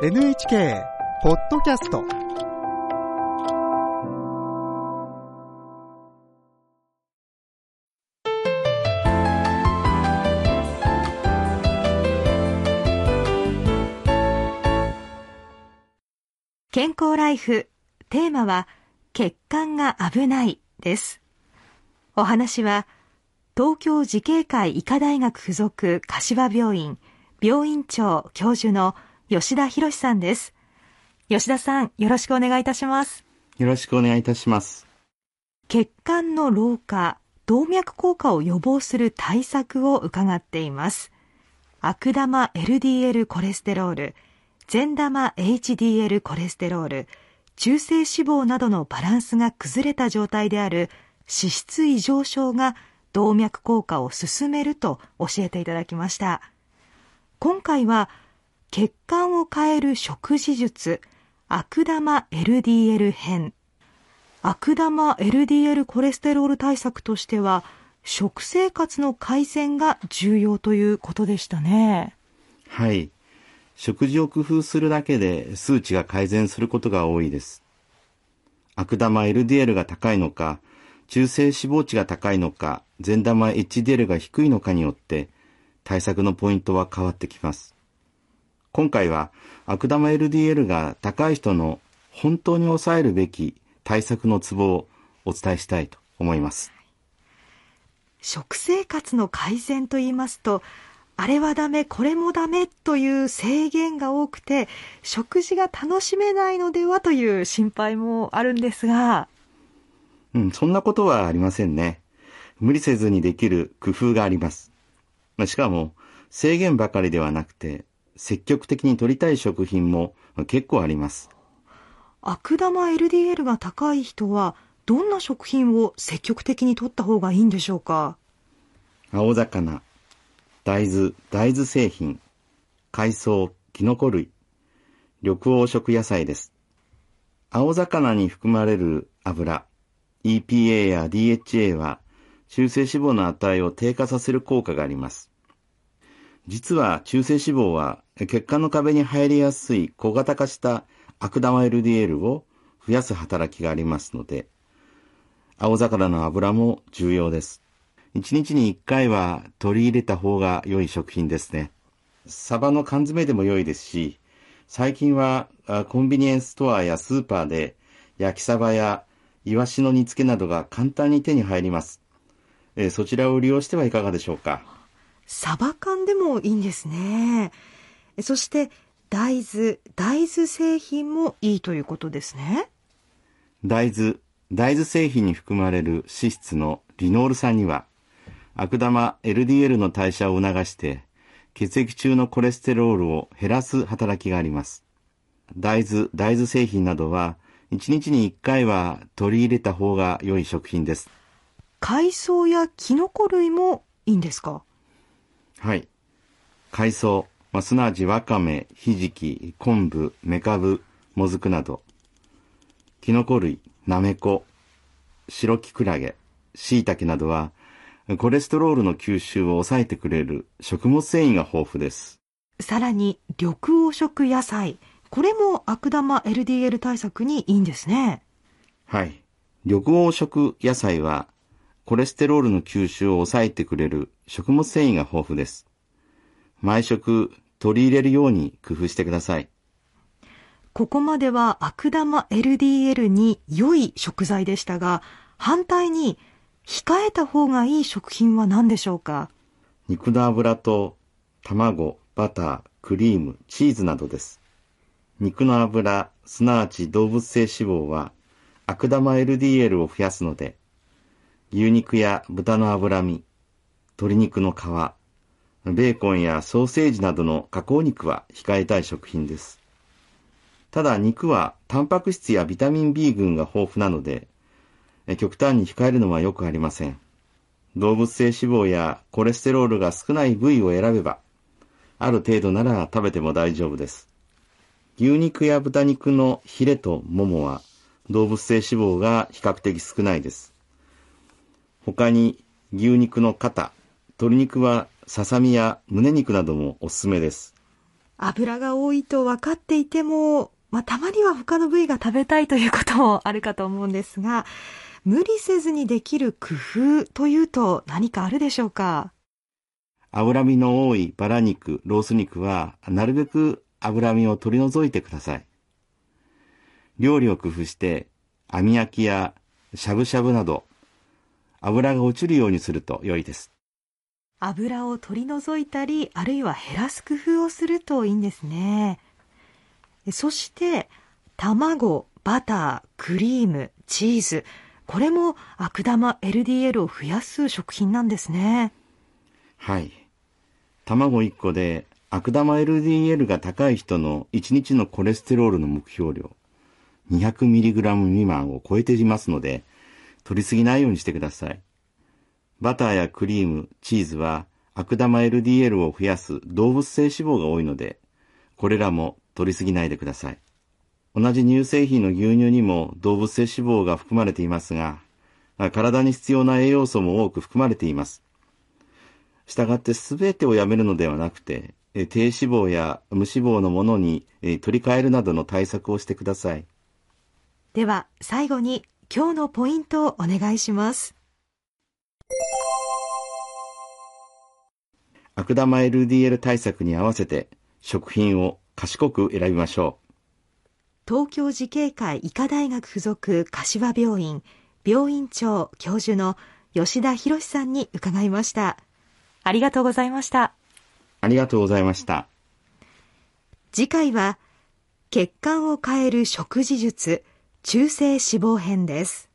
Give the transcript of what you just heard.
NHK ポッドキャスト。健康ライフテーマは血管が危ないです。お話は東京慈恵会医科大学附属柏病院病院長教授の吉田博さんです。吉田さんよろしくお願いいたします。よろしくお願いいたします。血管の老化動脈硬化を予防する対策を伺っています。悪玉 LDL コレステロール善玉 HDL コレステロール中性脂肪などのバランスが崩れた状態である脂質異常症が動脈硬化を進めると教えていただきました。今回は血管を変える食事術悪玉 LDL 編。悪玉 LDL コレステロール対策としては食生活の改善が重要ということでしたね。はい。食事を工夫するだけで数値が改善することが多いです。悪玉 LDL が高いのか中性脂肪値が高いのか善玉 HDL が低いのかによって対策のポイントは変わってきます。今回は悪玉 LDL が高い人の本当に抑えるべき対策のツボをお伝えしたいと思います。食生活の改善と言いますと、あれはダメ、これもダメという制限が多くて、食事が楽しめないのではという心配もあるんですが。うん、そんなことはありませんね。無理せずにできる工夫があります。まあ、しかも、制限ばかりではなくて、積極的に取りたい食品も結構あります。悪玉 LDL が高い人は、どんな食品を積極的に取った方がいいんでしょうか？青魚、大豆、大豆製品、海藻、キノコ類、緑黄色野菜です。青魚に含まれる油、EPA や DHA は中性脂肪の値を低下させる効果があります。実は中性脂肪は血管の壁に入りやすい小型化した悪玉 LDL を増やす働きがありますので、青魚の油も重要です。1日に1回は取り入れた方が良い食品ですね。サバの缶詰でも良いですし、最近はコンビニエンスストアやスーパーで焼きサバやイワシの煮付けなどが簡単に手に入ります。そちらを利用してはいかがでしょうか？サバ缶でもいいんですね。そして大豆、大豆製品もいいということですね。大豆、大豆製品に含まれる脂質のリノール酸には、悪玉 LDL の代謝を促して、血液中のコレステロールを減らす働きがあります。大豆、大豆製品などは、1日に1回は取り入れた方が良い食品です。海藻やキノコ類もいいんですか？はい。海藻、まあ、すなわちわかめ、ひじき、昆布、めかぶ、もずくなど、キノコ類、なめこ、白きくらげ、しいたけなどは、コレステロールの吸収を抑えてくれる食物繊維が豊富です。さらに、緑黄色野菜。これも悪玉 LDL 対策にいいんですね。はい。緑黄色野菜はコレステロールの吸収を抑えてくれる食物繊維が豊富です。毎食取り入れるように工夫してください。ここまでは悪玉 LDL に良い食材でしたが、反対に控えた方がいい食品は何でしょうか？肉の油と卵、バター、クリーム、チーズなどです。肉の油、すなわち動物性脂肪は悪玉 LDL を増やすので、牛肉や豚の脂身、鶏肉の皮、ベーコンやソーセージなどの加工肉は控えたい食品です。ただ肉はタンパク質やビタミン B 群が豊富なので、極端に控えるのはよくありません。動物性脂肪やコレステロールが少ない部位を選べば、ある程度なら食べても大丈夫です。牛肉や豚肉のヒレとモモは動物性脂肪が比較的少ないです。他に牛肉の肩、鶏肉はささみや胸肉などもおすすめです。油が多いと分かっていても、まあ、たまには他の部位が食べたいということもあるかと思うんですが、無理せずにできる工夫というと何かあるでしょうか？脂身の多いバラ肉、ロース肉は、なるべく脂身を取り除いてください。料理を工夫して、網焼きやしゃぶしゃぶなど、油が落ちるようにすると良いです。油を取り除いたり、あるいは減らす工夫をするといいんですね。そして、卵、バター、クリーム、チーズ、これも悪玉 LDL を増やす食品なんですね。はい。卵1個で悪玉 LDL が高い人の1日のコレステロールの目標量 200mg 未満を超えていますので、取りすぎないようにしてください。バターやクリーム、チーズは悪玉 LDL を増やす動物性脂肪が多いので、これらも取りすぎないでください。同じ乳製品の牛乳にも動物性脂肪が含まれていますが、体に必要な栄養素も多く含まれています。したがって全てをやめるのではなくて、低脂肪や無脂肪のものに取り替えるなどの対策をしてください。では最後に今日のポイントをお願いします。悪玉 LDL 対策に合わせて食品を賢く選びましょう。東京慈恵会医科大学附属柏病院病院長教授の吉田博さんに伺いました。ありがとうございました。ありがとうございました。次回は血管を変える食事術中性脂肪編です。